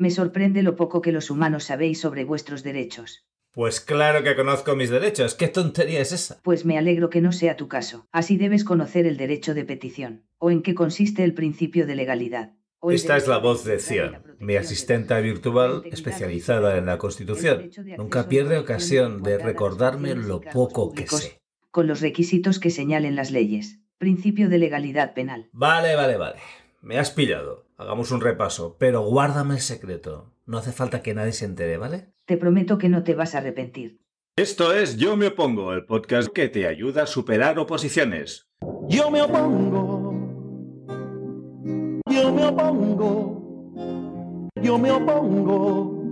Me sorprende lo poco que los humanos sabéis sobre vuestros derechos. Pues claro que conozco mis derechos. ¿Qué tontería es esa? Pues me alegro que no sea tu caso. Así debes conocer el derecho de petición, o en qué consiste el principio de legalidad. Esta es la voz de protección mi asistenta virtual especializada en la Constitución. Nunca pierde ocasión de recordarme lo poco que sé. Con los requisitos que señalen las leyes. Principio de legalidad penal. Vale, vale, vale. Me has pillado. Hagamos un repaso, pero guárdame el secreto. No hace falta que nadie se entere, ¿vale? Te prometo que no te vas a arrepentir. Esto es Yo me opongo, el podcast que te ayuda a superar oposiciones. Yo me opongo. Yo me opongo. Yo me opongo.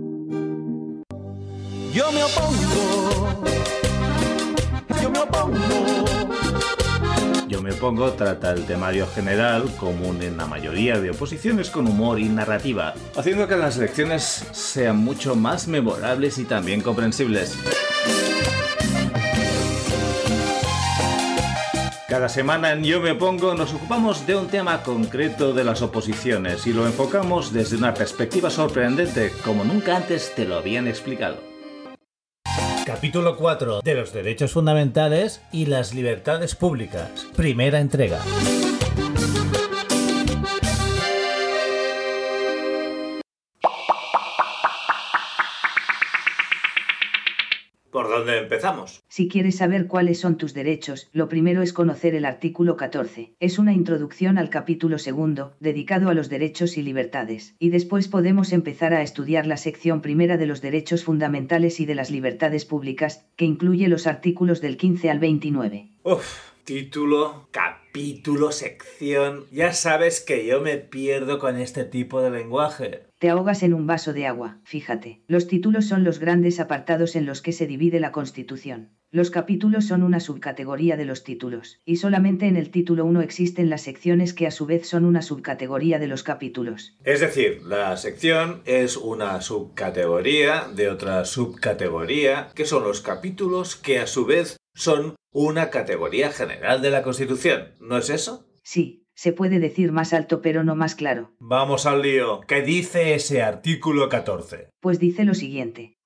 Yo me opongo. Yo me opongo. Me opongo trata el temario general común en la mayoría de oposiciones con humor y narrativa, haciendo que las lecciones sean mucho más memorables y también comprensibles. Cada semana en Yo me opongo nos ocupamos de un tema concreto de las oposiciones y lo enfocamos desde una perspectiva sorprendente como nunca antes te lo habían explicado. Capítulo 4 de los derechos fundamentales y las libertades públicas. Primera entrega. ¿Por dónde empezamos? Si quieres saber cuáles son tus derechos, lo primero es conocer el artículo 14. Es una introducción al capítulo segundo, dedicado a los derechos y libertades, y después podemos empezar a estudiar la sección primera de los derechos fundamentales y de las libertades públicas, que incluye los artículos del 15 al 29. Uf, título, capítulo, sección. Ya sabes que yo me pierdo con este tipo de lenguaje. Te ahogas en un vaso de agua, fíjate. Los títulos son los grandes apartados en los que se divide la Constitución. Los capítulos son una subcategoría de los títulos, y solamente en el título 1 existen las secciones que a su vez son una subcategoría de los capítulos. Es decir, la sección es una subcategoría de otra subcategoría, que son los capítulos que a su vez son una categoría general de la Constitución. ¿No es eso? Sí, se puede decir más alto pero no más claro. Vamos al lío. ¿Qué dice ese artículo 14? Pues dice lo siguiente.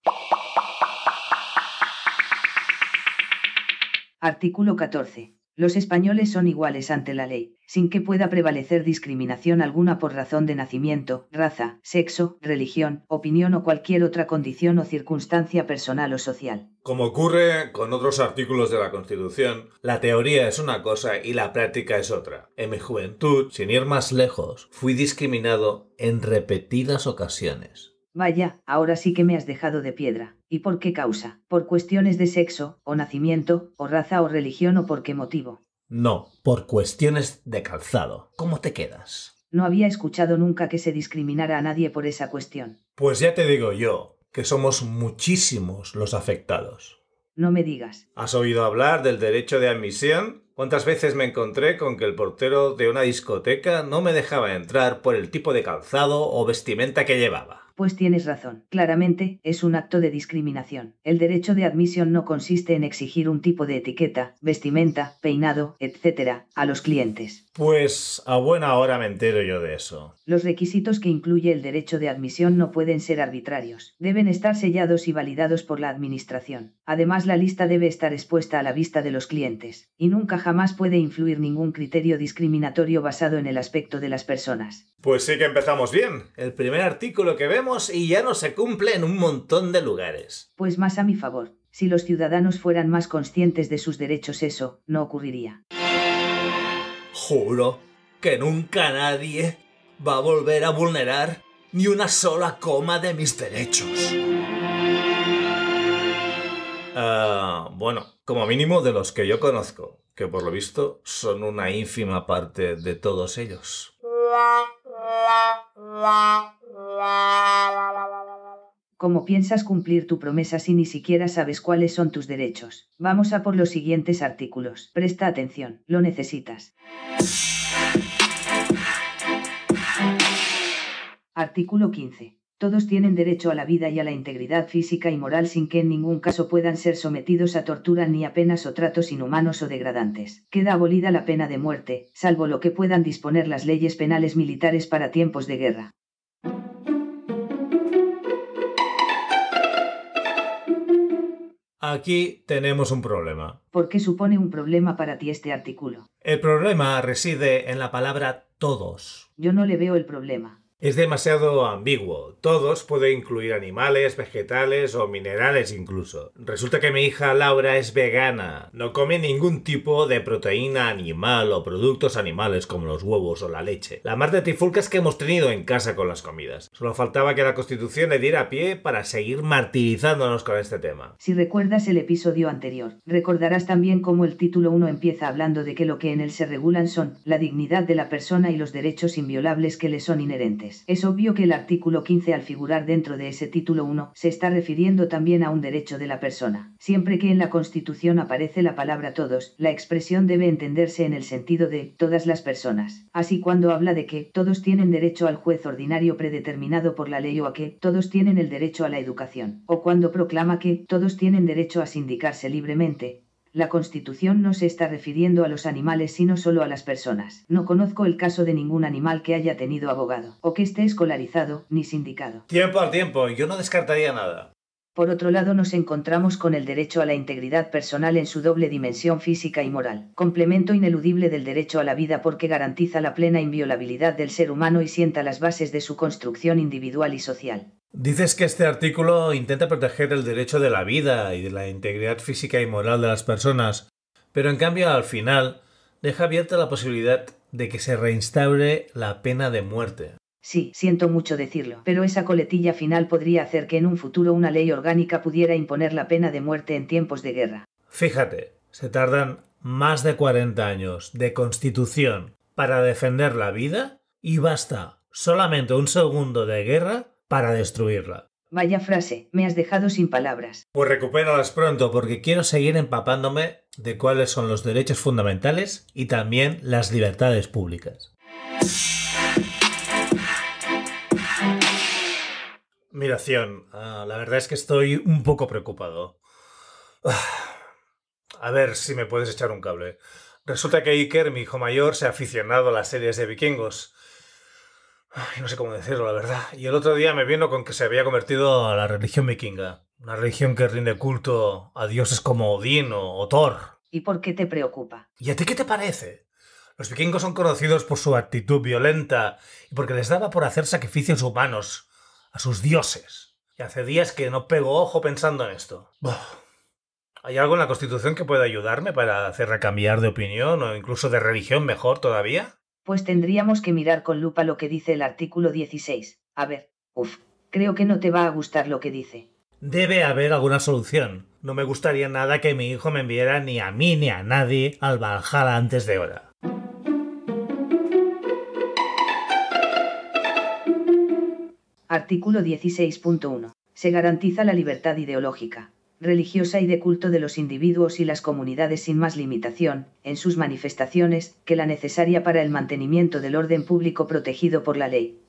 Artículo 14. Los españoles son iguales ante la ley, sin que pueda prevalecer discriminación alguna por razón de nacimiento, raza, sexo, religión, opinión o cualquier otra condición o circunstancia personal o social. Como ocurre con otros artículos de la Constitución, la teoría es una cosa y la práctica es otra. En mi juventud, sin ir más lejos, fui discriminado en repetidas ocasiones. Vaya, ahora sí que me has dejado de piedra. ¿Y por qué causa? ¿Por cuestiones de sexo, o nacimiento, o raza o religión o por qué motivo? No, por cuestiones de calzado. ¿Cómo te quedas? No había escuchado nunca que se discriminara a nadie por esa cuestión. Pues ya te digo yo, que somos muchísimos los afectados. No me digas. ¿Has oído hablar del derecho de admisión? ¿Cuántas veces me encontré con que el portero de una discoteca no me dejaba entrar por el tipo de calzado o vestimenta que llevaba? Pues tienes razón. Claramente, es un acto de discriminación. El derecho de admisión no consiste en exigir un tipo de etiqueta, vestimenta, peinado, etc., a los clientes. Pues a buena hora me entero yo de eso. Los requisitos que incluye el derecho de admisión no pueden ser arbitrarios. Deben estar sellados y validados por la Administración. Además, la lista debe estar expuesta a la vista de los clientes, y nunca jamás puede influir ningún criterio discriminatorio basado en el aspecto de las personas. Pues sí que empezamos bien. El primer artículo que vemos y ya no se cumple en un montón de lugares. Pues más a mi favor. Si los ciudadanos fueran más conscientes de sus derechos, eso no ocurriría. Juro que nunca nadie va a volver a vulnerar ni una sola coma de mis derechos. Ah, bueno, como mínimo de los que yo conozco, que por lo visto son una ínfima parte de todos ellos. ¿Cómo piensas cumplir tu promesa si ni siquiera sabes cuáles son tus derechos? Vamos a por los siguientes artículos. Presta atención, lo necesitas. Artículo 15 todos tienen derecho a la vida y a la integridad física y moral sin que en ningún caso puedan ser sometidos a tortura ni a penas o tratos inhumanos o degradantes. Queda abolida la pena de muerte, salvo lo que puedan disponer las leyes penales militares para tiempos de guerra. Aquí tenemos un problema. ¿Por qué supone un problema para ti este artículo? El problema reside en la palabra todos. Yo no le veo el problema. Es demasiado ambiguo. Todos puede incluir animales, vegetales o minerales incluso. Resulta que mi hija Laura es vegana. No come ningún tipo de proteína animal o productos animales como los huevos o la leche. La mar de trifulcas que hemos tenido en casa con las comidas. Solo faltaba que la Constitución le diera pie para seguir martirizándonos con este tema. Si recuerdas el episodio anterior, recordarás también cómo el título 1 empieza hablando de que lo que en él se regulan son la dignidad de la persona y los derechos inviolables que le son inherentes. Es obvio que el artículo 15 al figurar dentro de ese título 1 se está refiriendo también a un derecho de la persona. Siempre que en la Constitución aparece la palabra todos, la expresión debe entenderse en el sentido de todas las personas. Así cuando habla de que todos tienen derecho al juez ordinario predeterminado por la ley o a que todos tienen el derecho a la educación, o cuando proclama que todos tienen derecho a sindicarse libremente, la Constitución no se está refiriendo a los animales sino solo a las personas. No conozco el caso de ningún animal que haya tenido abogado, o que esté escolarizado, ni sindicado. Tiempo al tiempo, yo no descartaría nada. Por otro lado nos encontramos con el derecho a la integridad personal en su doble dimensión física y moral, complemento ineludible del derecho a la vida porque garantiza la plena inviolabilidad del ser humano y sienta las bases de su construcción individual y social. Dices que este artículo intenta proteger el derecho de la vida y de la integridad física y moral de las personas, pero en cambio al final deja abierta la posibilidad de que se reinstaure la pena de muerte. Sí, siento mucho decirlo, pero esa coletilla final podría hacer que en un futuro una ley orgánica pudiera imponer la pena de muerte en tiempos de guerra. Fíjate, se tardan más de 40 años de constitución para defender la vida y basta solamente un segundo de guerra para destruirla. Vaya frase, me has dejado sin palabras. Pues recupéralas pronto porque quiero seguir empapándome de cuáles son los derechos fundamentales y también las libertades públicas. Miración, ah, la verdad es que estoy un poco preocupado. Ah, a ver si me puedes echar un cable. Resulta que Iker, mi hijo mayor, se ha aficionado a las series de vikingos. Ay, no sé cómo decirlo, la verdad. Y el otro día me vino con que se había convertido a la religión vikinga. Una religión que rinde culto a dioses como Odín o, Thor. ¿Y por qué te preocupa? ¿Y a ti qué te parece? Los vikingos son conocidos por su actitud violenta y porque les daba por hacer sacrificios humanos a sus dioses. Y hace días que no pego ojo pensando en esto. ¿Hay algo en la Constitución que pueda ayudarme para hacer cambiar de opinión o incluso de religión mejor todavía? Pues tendríamos que mirar con lupa lo que dice el artículo 16. A ver, uff, creo que no te va a gustar lo que dice. Debe haber alguna solución. No me gustaría nada que mi hijo me enviara ni a mí ni a nadie al Valhalla antes de hora. Artículo 16.1. Se garantiza la libertad ideológica religiosa y de culto de los individuos y las comunidades sin más limitación, en sus manifestaciones, que la necesaria para el mantenimiento del orden público protegido por la ley.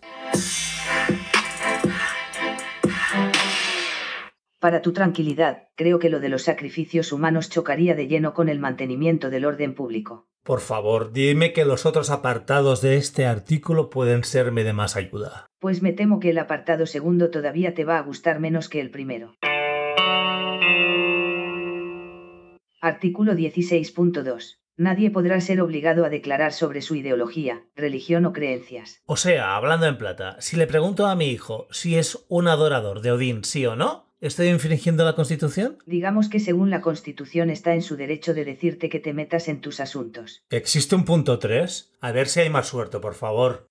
Para tu tranquilidad, creo que lo de los sacrificios humanos chocaría de lleno con el mantenimiento del orden público. Por favor, dime que los otros apartados de este artículo pueden serme de más ayuda. Pues me temo que el apartado segundo todavía te va a gustar menos que el primero. Artículo 16.2. Nadie podrá ser obligado a declarar sobre su ideología, religión o creencias. O sea, hablando en plata, si le pregunto a mi hijo si es un adorador de Odín, sí o no, ¿estoy infringiendo la Constitución? Digamos que según la Constitución está en su derecho de decirte que te metas en tus asuntos. ¿Existe un punto 3? A ver si hay más suerte, por favor.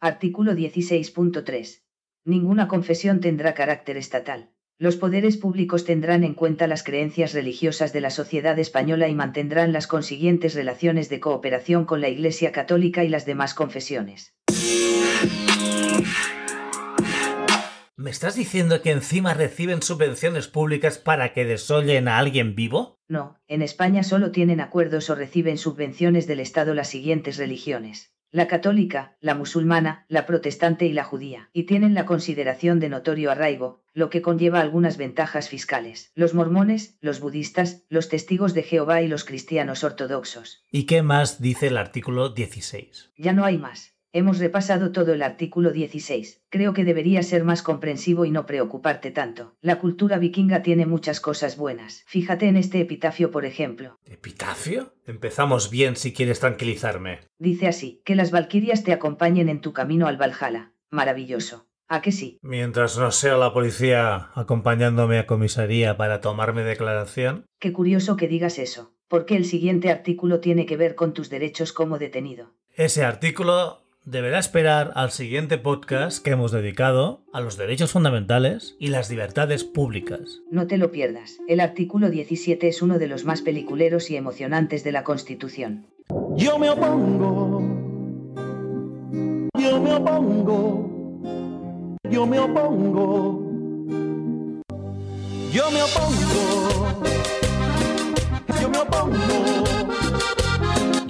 Artículo 16.3. Ninguna confesión tendrá carácter estatal. Los poderes públicos tendrán en cuenta las creencias religiosas de la sociedad española y mantendrán las consiguientes relaciones de cooperación con la Iglesia Católica y las demás confesiones. ¿Me estás diciendo que encima reciben subvenciones públicas para que desollen a alguien vivo? No, en España solo tienen acuerdos o reciben subvenciones del Estado las siguientes religiones la católica, la musulmana, la protestante y la judía, y tienen la consideración de notorio arraigo, lo que conlleva algunas ventajas fiscales. Los mormones, los budistas, los testigos de Jehová y los cristianos ortodoxos. ¿Y qué más dice el artículo 16? Ya no hay más. Hemos repasado todo el artículo 16. Creo que debería ser más comprensivo y no preocuparte tanto. La cultura vikinga tiene muchas cosas buenas. Fíjate en este epitafio, por ejemplo. ¿Epitafio? Empezamos bien si quieres tranquilizarme. Dice así, que las valquirias te acompañen en tu camino al Valhalla. Maravilloso. ¿A que sí? Mientras no sea la policía acompañándome a comisaría para tomarme declaración. Qué curioso que digas eso, porque el siguiente artículo tiene que ver con tus derechos como detenido. Ese artículo deberá esperar al siguiente podcast que hemos dedicado a los derechos fundamentales y las libertades públicas. No te lo pierdas. El artículo 17 es uno de los más peliculeros y emocionantes de la Constitución. Yo me opongo. Yo me opongo. Yo me opongo. Yo me opongo. Yo me opongo.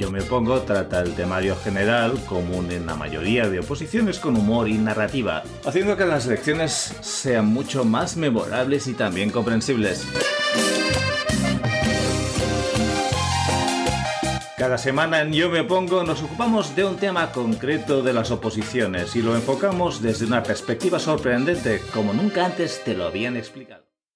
Yo me opongo trata el temario general, común en la mayoría de oposiciones con humor y narrativa, haciendo que las elecciones sean mucho más memorables y también comprensibles. Cada semana en Yo me pongo nos ocupamos de un tema concreto de las oposiciones y lo enfocamos desde una perspectiva sorprendente como nunca antes te lo habían explicado.